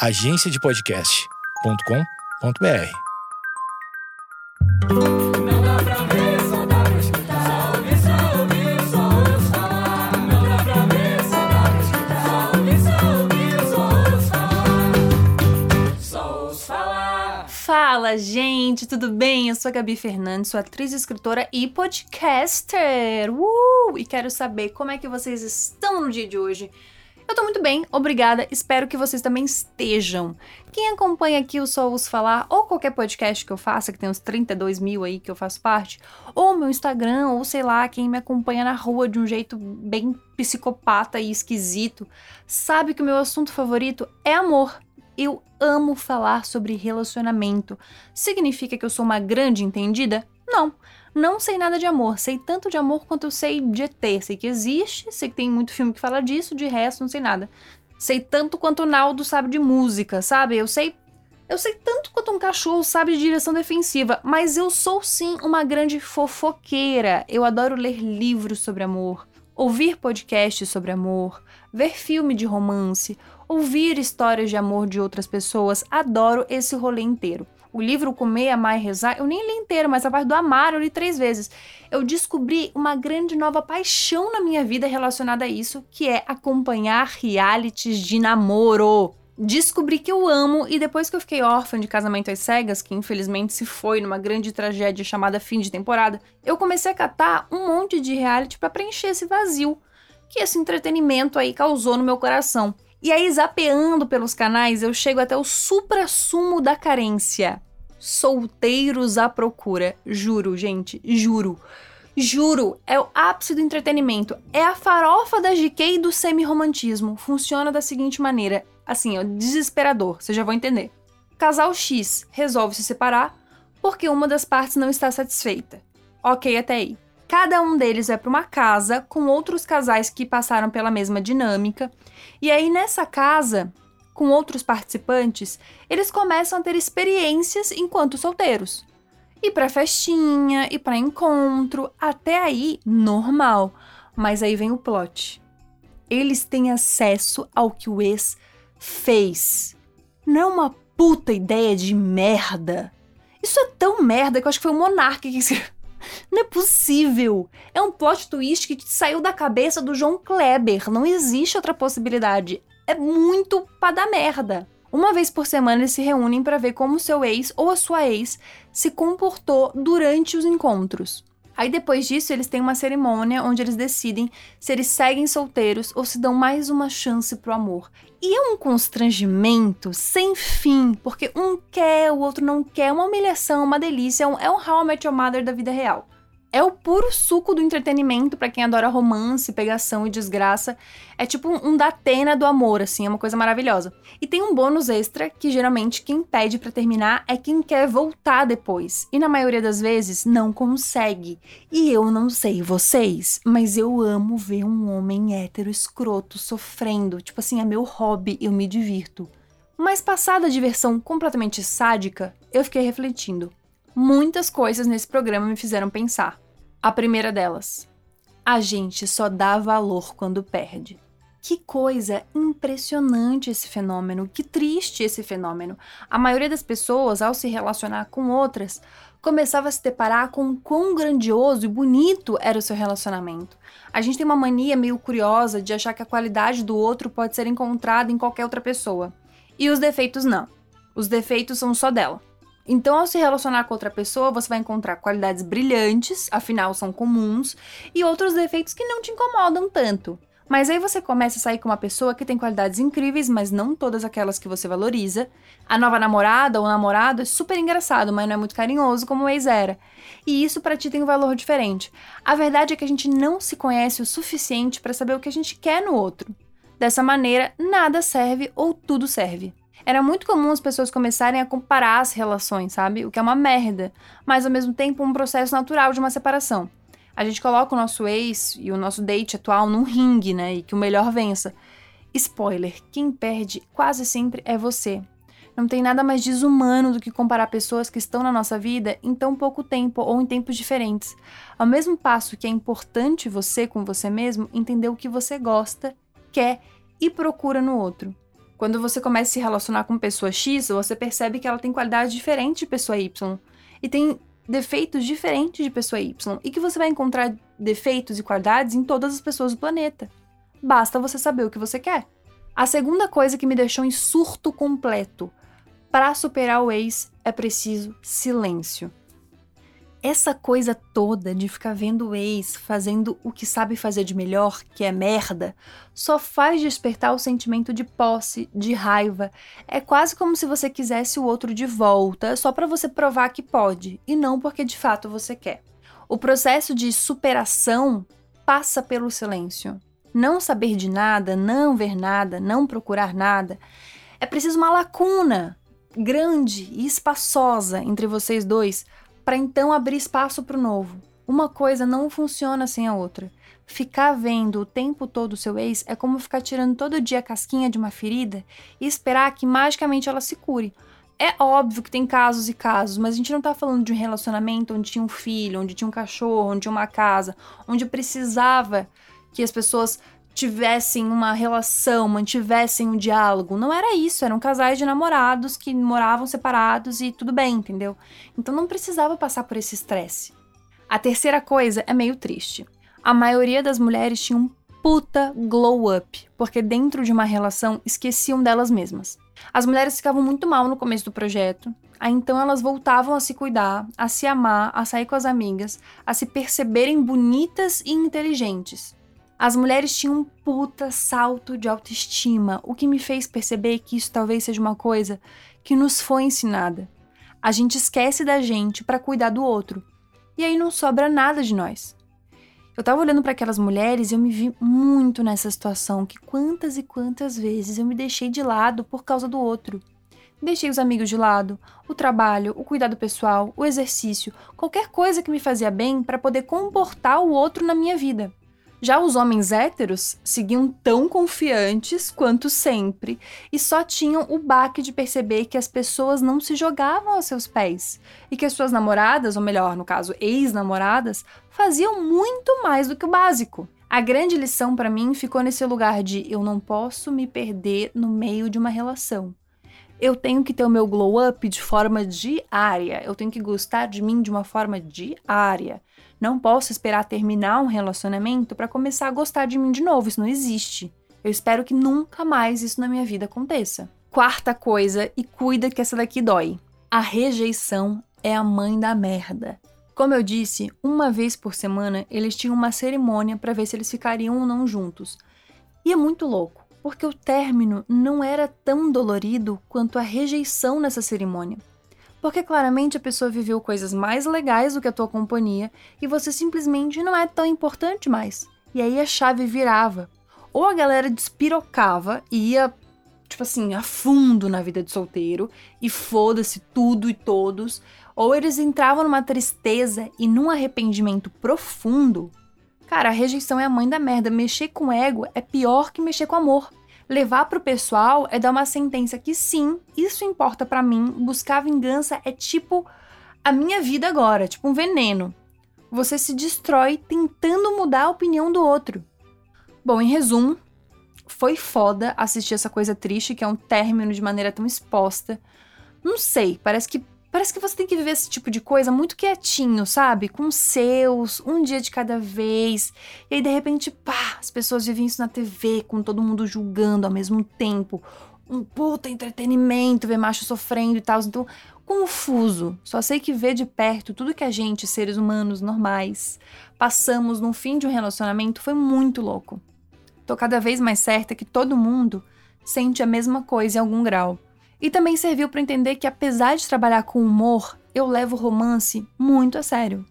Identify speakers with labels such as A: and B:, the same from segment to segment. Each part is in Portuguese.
A: agenciadepodcast.com.br.
B: Pra ver, pra falar. Pra ver, pra ouço falar.
C: Fala, gente, tudo bem? Eu sou a Gabi Fernandes, sou atriz, escritora e podcaster. Uh! E quero saber como é que vocês estão no dia de hoje. Eu tô muito bem, obrigada. Espero que vocês também estejam. Quem acompanha aqui o Só Ouço Falar, ou qualquer podcast que eu faça, que tem uns 32 mil aí que eu faço parte, ou meu Instagram, ou sei lá, quem me acompanha na rua de um jeito bem psicopata e esquisito, sabe que o meu assunto favorito é amor. Eu amo falar sobre relacionamento. Significa que eu sou uma grande entendida? Não. Não sei nada de amor, sei tanto de amor quanto eu sei de ET. Sei que existe, sei que tem muito filme que fala disso, de resto não sei nada. Sei tanto quanto o Naldo sabe de música, sabe? Eu sei. Eu sei tanto quanto um cachorro sabe de direção defensiva, mas eu sou sim uma grande fofoqueira. Eu adoro ler livros sobre amor, ouvir podcasts sobre amor, ver filme de romance, ouvir histórias de amor de outras pessoas. Adoro esse rolê inteiro. O livro Comer, Amar e Rezar, eu nem li inteiro, mas a parte do amar eu li três vezes. Eu descobri uma grande nova paixão na minha vida relacionada a isso, que é acompanhar realities de namoro. Descobri que eu amo e depois que eu fiquei órfã de Casamento às Cegas, que infelizmente se foi numa grande tragédia chamada fim de temporada, eu comecei a catar um monte de reality para preencher esse vazio que esse entretenimento aí causou no meu coração. E aí, zapeando pelos canais, eu chego até o supra-sumo da carência. Solteiros à procura. Juro, gente, juro. Juro, é o ápice do entretenimento. É a farofa da GK e do semi-romantismo. Funciona da seguinte maneira: assim, ó, desesperador, vocês já vão entender. Casal X resolve se separar porque uma das partes não está satisfeita. Ok, até aí. Cada um deles vai para uma casa com outros casais que passaram pela mesma dinâmica. E aí, nessa casa, com outros participantes, eles começam a ter experiências enquanto solteiros. E para festinha, e para encontro, até aí, normal. Mas aí vem o plot. Eles têm acesso ao que o ex fez. Não é uma puta ideia de merda. Isso é tão merda que eu acho que foi o Monark que escreveu. Não é possível. É um plot twist que saiu da cabeça do João Kleber. Não existe outra possibilidade. É muito pra dar merda. Uma vez por semana eles se reúnem para ver como seu ex ou a sua ex se comportou durante os encontros. Aí depois disso, eles têm uma cerimônia onde eles decidem se eles seguem solteiros ou se dão mais uma chance pro amor. E é um constrangimento sem fim, porque um quer, o outro não quer, uma humilhação, uma delícia, é um, é How I Met Your Mother da vida real. É o puro suco do entretenimento para quem adora romance, pegação e desgraça. É tipo um, Datena do amor, assim, é uma coisa maravilhosa. E tem um bônus extra que geralmente quem pede para terminar é quem quer voltar depois. E na maioria das vezes não consegue. E eu não sei vocês, mas eu amo ver um homem hétero escroto sofrendo. Tipo assim, é meu hobby, eu me divirto. Mas passada a diversão completamente sádica, eu fiquei refletindo. Muitas coisas nesse programa me fizeram pensar. A primeira delas: a gente só dá valor quando perde. Que coisa impressionante esse fenômeno, que triste esse fenômeno. A maioria das pessoas, ao se relacionar com outras, começava a se deparar com quão grandioso e bonito era o seu relacionamento. A gente tem uma mania meio curiosa de achar que a qualidade do outro pode ser encontrada em qualquer outra pessoa. E os defeitos não. Os defeitos são só dela. Então, ao se relacionar com outra pessoa, você vai encontrar qualidades brilhantes, afinal são comuns, e outros defeitos que não te incomodam tanto. Mas aí você começa a sair com uma pessoa que tem qualidades incríveis, mas não todas aquelas que você valoriza. A nova namorada ou namorado é super engraçado, mas não é muito carinhoso como o ex era. E isso para ti tem um valor diferente. A verdade é que a gente não se conhece o suficiente para saber o que a gente quer no outro. Dessa maneira, nada serve ou tudo serve. Era muito comum as pessoas começarem a comparar as relações, sabe? O que é uma merda, mas ao mesmo tempo um processo natural de uma separação. A gente coloca o nosso ex e o nosso date atual num ringue, né? E que o melhor vença. Spoiler: quem perde quase sempre é você. Não tem nada mais desumano do que comparar pessoas que estão na nossa vida em tão pouco tempo ou em tempos diferentes. Ao mesmo passo que é importante você, com você mesmo, entender o que você gosta, quer e procura no outro. Quando você começa a se relacionar com pessoa X, você percebe que ela tem qualidades diferentes de pessoa Y. E tem defeitos diferentes de pessoa Y. E que você vai encontrar defeitos e qualidades em todas as pessoas do planeta. Basta você saber o que você quer. A segunda coisa que me deixou em surto completo. Para superar o ex é preciso silêncio. Essa coisa toda de ficar vendo o ex fazendo o que sabe fazer de melhor, que é merda, só faz despertar o sentimento de posse, de raiva. É quase como se você quisesse o outro de volta, só para você provar que pode, e não porque de fato você quer. O processo de superação passa pelo silêncio. Não saber de nada, não ver nada, não procurar nada. É preciso uma lacuna grande e espaçosa entre vocês dois para então abrir espaço para o novo. Uma coisa não funciona sem a outra. Ficar vendo o tempo todo o seu ex é como ficar tirando todo dia a casquinha de uma ferida e esperar que magicamente ela se cure. É óbvio que tem casos e casos, mas a gente não tá falando de um relacionamento onde tinha um filho, onde tinha um cachorro, onde tinha uma casa, onde precisava que as pessoas tivessem uma relação, mantivessem um diálogo. Não era isso, eram casais de namorados que moravam separados e tudo bem, entendeu? Então não precisava passar por esse estresse. A terceira coisa é meio triste. A maioria das mulheres tinha um puta glow up, porque dentro de uma relação esqueciam delas mesmas. As mulheres ficavam muito mal no começo do projeto, aí então elas voltavam a se cuidar, a se amar, a sair com as amigas, a se perceberem bonitas e inteligentes. As mulheres tinham um puta salto de autoestima, o que me fez perceber que isso talvez seja uma coisa que nos foi ensinada. A gente esquece da gente para cuidar do outro, e aí não sobra nada de nós. Eu tava olhando para aquelas mulheres e eu me vi muito nessa situação, que quantas e quantas vezes eu me deixei de lado por causa do outro. Deixei os amigos de lado, o trabalho, o cuidado pessoal, o exercício, qualquer coisa que me fazia bem para poder comportar o outro na minha vida. Já os homens héteros seguiam tão confiantes quanto sempre e só tinham o baque de perceber que as pessoas não se jogavam aos seus pés e que as suas namoradas, ou melhor, no caso, ex-namoradas, faziam muito mais do que o básico. A grande lição para mim ficou nesse lugar de eu não posso me perder no meio de uma relação. Eu tenho que ter o meu glow up de forma diária. Eu tenho que gostar de mim de uma forma diária. Não posso esperar terminar um relacionamento para começar a gostar de mim de novo. Isso não existe. Eu espero que nunca mais isso na minha vida aconteça. Quarta coisa, e cuida que essa daqui dói. A rejeição é a mãe da merda. Como eu disse, uma vez por semana eles tinham uma cerimônia para ver se eles ficariam ou não juntos. E é muito louco, porque o término não era tão dolorido quanto a rejeição nessa cerimônia. Porque claramente a pessoa viveu coisas mais legais do que a tua companhia e você simplesmente não é tão importante mais. E aí a chave virava. Ou a galera despirocava e ia, tipo assim, a fundo na vida de solteiro e foda-se tudo e todos. Ou eles entravam numa tristeza e num arrependimento profundo. Cara, a rejeição é a mãe da merda. Mexer com ego é pior que mexer com amor levar pro pessoal é dar uma sentença que sim, isso importa para mim, buscar vingança é tipo a minha vida agora, tipo um veneno. Você se destrói tentando mudar a opinião do outro. Bom, em resumo, foi foda assistir essa coisa triste que é um término de maneira tão exposta. Não sei, parece que Parece que você tem que viver esse tipo de coisa muito quietinho, sabe? Com seus, um dia de cada vez. E aí, de repente, pá, as pessoas vivem isso na TV, com todo mundo julgando ao mesmo tempo. Um puta entretenimento, ver macho sofrendo e tal. Então, confuso. Só sei que ver de perto tudo que a gente, seres humanos normais, passamos no fim de um relacionamento foi muito louco. Tô cada vez mais certa que todo mundo sente a mesma coisa em algum grau. E também serviu para entender que, apesar de trabalhar com humor, eu levo romance muito a sério.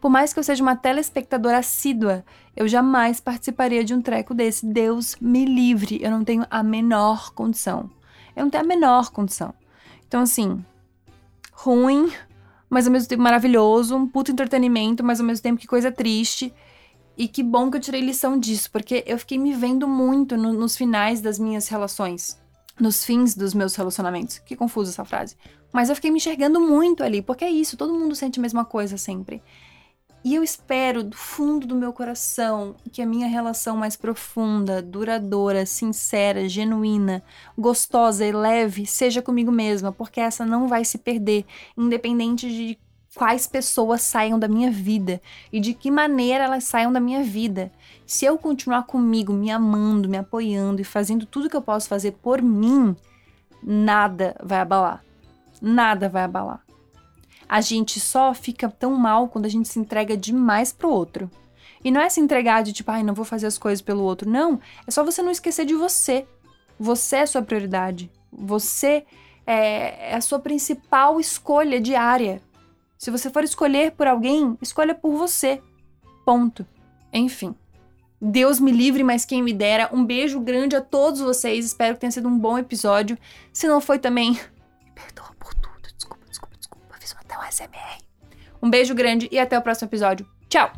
C: Por mais que eu seja uma telespectadora assídua, eu jamais participaria de um treco desse. Deus me livre, eu não tenho a menor condição. Eu não tenho a menor condição. Então, assim, ruim, mas ao mesmo tempo maravilhoso, um puto entretenimento, mas ao mesmo tempo que coisa triste. E que bom que eu tirei lição disso, porque eu fiquei me vendo muito no, nos finais das minhas relações nos fins dos meus relacionamentos. Que confusa essa frase. Mas eu fiquei me enxergando muito ali, porque é isso, todo mundo sente a mesma coisa sempre. E eu espero do fundo do meu coração que a minha relação mais profunda, duradoura, sincera, genuína, gostosa e leve seja comigo mesma, porque essa não vai se perder, independente de quais pessoas saiam da minha vida e de que maneira elas saiam da minha vida. Se eu continuar comigo, me amando, me apoiando e fazendo tudo que eu posso fazer por mim, nada vai abalar. Nada vai abalar. A gente só fica tão mal quando a gente se entrega demais pro outro. E não é se entregar de tipo, ai, não vou fazer as coisas pelo outro. Não. É só você não esquecer de você. Você é a sua prioridade. Você é, é a sua principal escolha diária. Se você for escolher por alguém, escolha por você. Ponto. Enfim. Deus me livre, mas quem me dera. Um beijo grande a todos vocês. Espero que tenha sido um bom episódio. Se não foi também, me perdoa por tudo. Desculpa, desculpa, desculpa. Fiz até um SMR. Um beijo grande e até o próximo episódio. Tchau!